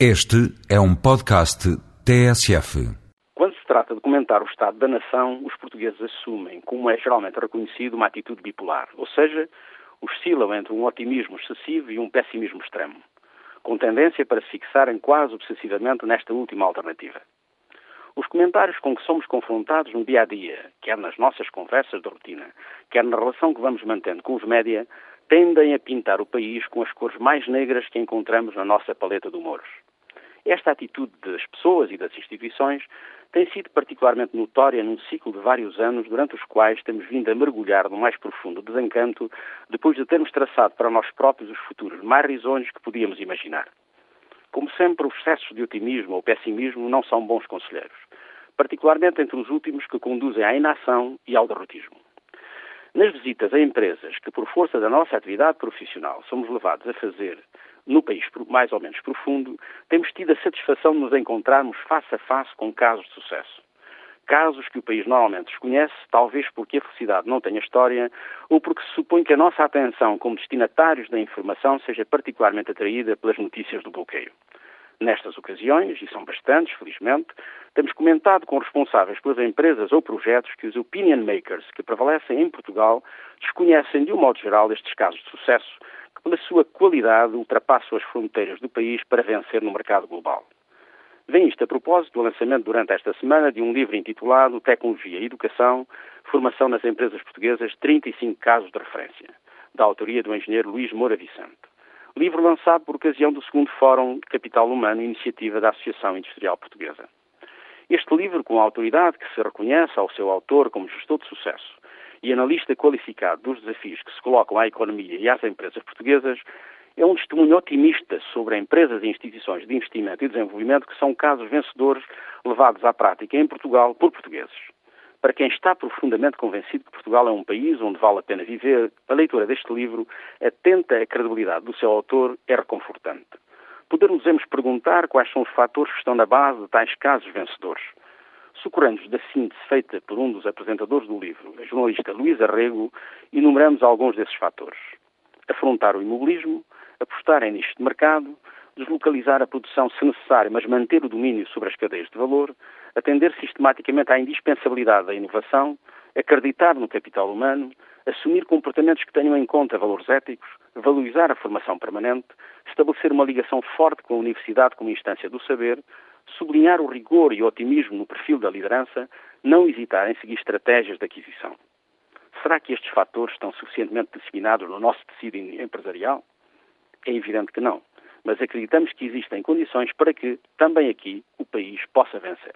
Este é um podcast TSF. Quando se trata de comentar o estado da nação, os portugueses assumem, como é geralmente reconhecido, uma atitude bipolar, ou seja, oscilam entre um otimismo excessivo e um pessimismo extremo, com tendência para se fixarem quase obsessivamente nesta última alternativa. Os comentários com que somos confrontados no dia a dia, quer nas nossas conversas de rotina, quer na relação que vamos mantendo com os média, tendem a pintar o país com as cores mais negras que encontramos na nossa paleta de humores. Esta atitude das pessoas e das instituições tem sido particularmente notória num ciclo de vários anos, durante os quais temos vindo a mergulhar no mais profundo desencanto, depois de termos traçado para nós próprios os futuros mais risonhos que podíamos imaginar. Como sempre, os excessos de otimismo ou pessimismo não são bons conselheiros, particularmente entre os últimos que conduzem à inação e ao derrotismo. Nas visitas a empresas que, por força da nossa atividade profissional, somos levados a fazer no país mais ou menos profundo, temos tido a satisfação de nos encontrarmos face a face com casos de sucesso. Casos que o país normalmente desconhece, talvez porque a felicidade não tenha história ou porque se supõe que a nossa atenção como destinatários da informação seja particularmente atraída pelas notícias do bloqueio. Nestas ocasiões, e são bastantes, felizmente, temos comentado com responsáveis pelas empresas ou projetos que os opinion makers que prevalecem em Portugal desconhecem de um modo geral estes casos de sucesso pela sua qualidade, ultrapassam as fronteiras do país para vencer no mercado global. Vem isto a propósito do lançamento durante esta semana de um livro intitulado Tecnologia e Educação, Formação nas Empresas Portuguesas, 35 casos de referência, da autoria do engenheiro Luís Moura Vicente. Livro lançado por ocasião do segundo Fórum de Capital Humano, iniciativa da Associação Industrial Portuguesa. Este livro, com a autoridade que se reconhece ao seu autor como gestor de sucesso, e analista qualificado dos desafios que se colocam à economia e às empresas portuguesas, é um testemunho otimista sobre empresas e instituições de investimento e desenvolvimento que são casos vencedores levados à prática em Portugal por portugueses. Para quem está profundamente convencido que Portugal é um país onde vale a pena viver, a leitura deste livro, atenta à credibilidade do seu autor, é reconfortante. Podermos perguntar quais são os fatores que estão na base de tais casos vencedores. Socorrendo-nos da síntese feita por um dos apresentadores do livro, a jornalista Luísa Rego, enumeramos alguns desses fatores. Afrontar o imobilismo, apostar em nicho de mercado, deslocalizar a produção se necessário, mas manter o domínio sobre as cadeias de valor, atender sistematicamente à indispensabilidade da inovação, acreditar no capital humano, assumir comportamentos que tenham em conta valores éticos, valorizar a formação permanente, estabelecer uma ligação forte com a universidade como instância do saber, sublinhar o rigor e o otimismo no perfil da liderança, não hesitar em seguir estratégias de aquisição. Será que estes fatores estão suficientemente disseminados no nosso tecido empresarial? É evidente que não, mas acreditamos que existem condições para que, também aqui, o país possa vencer.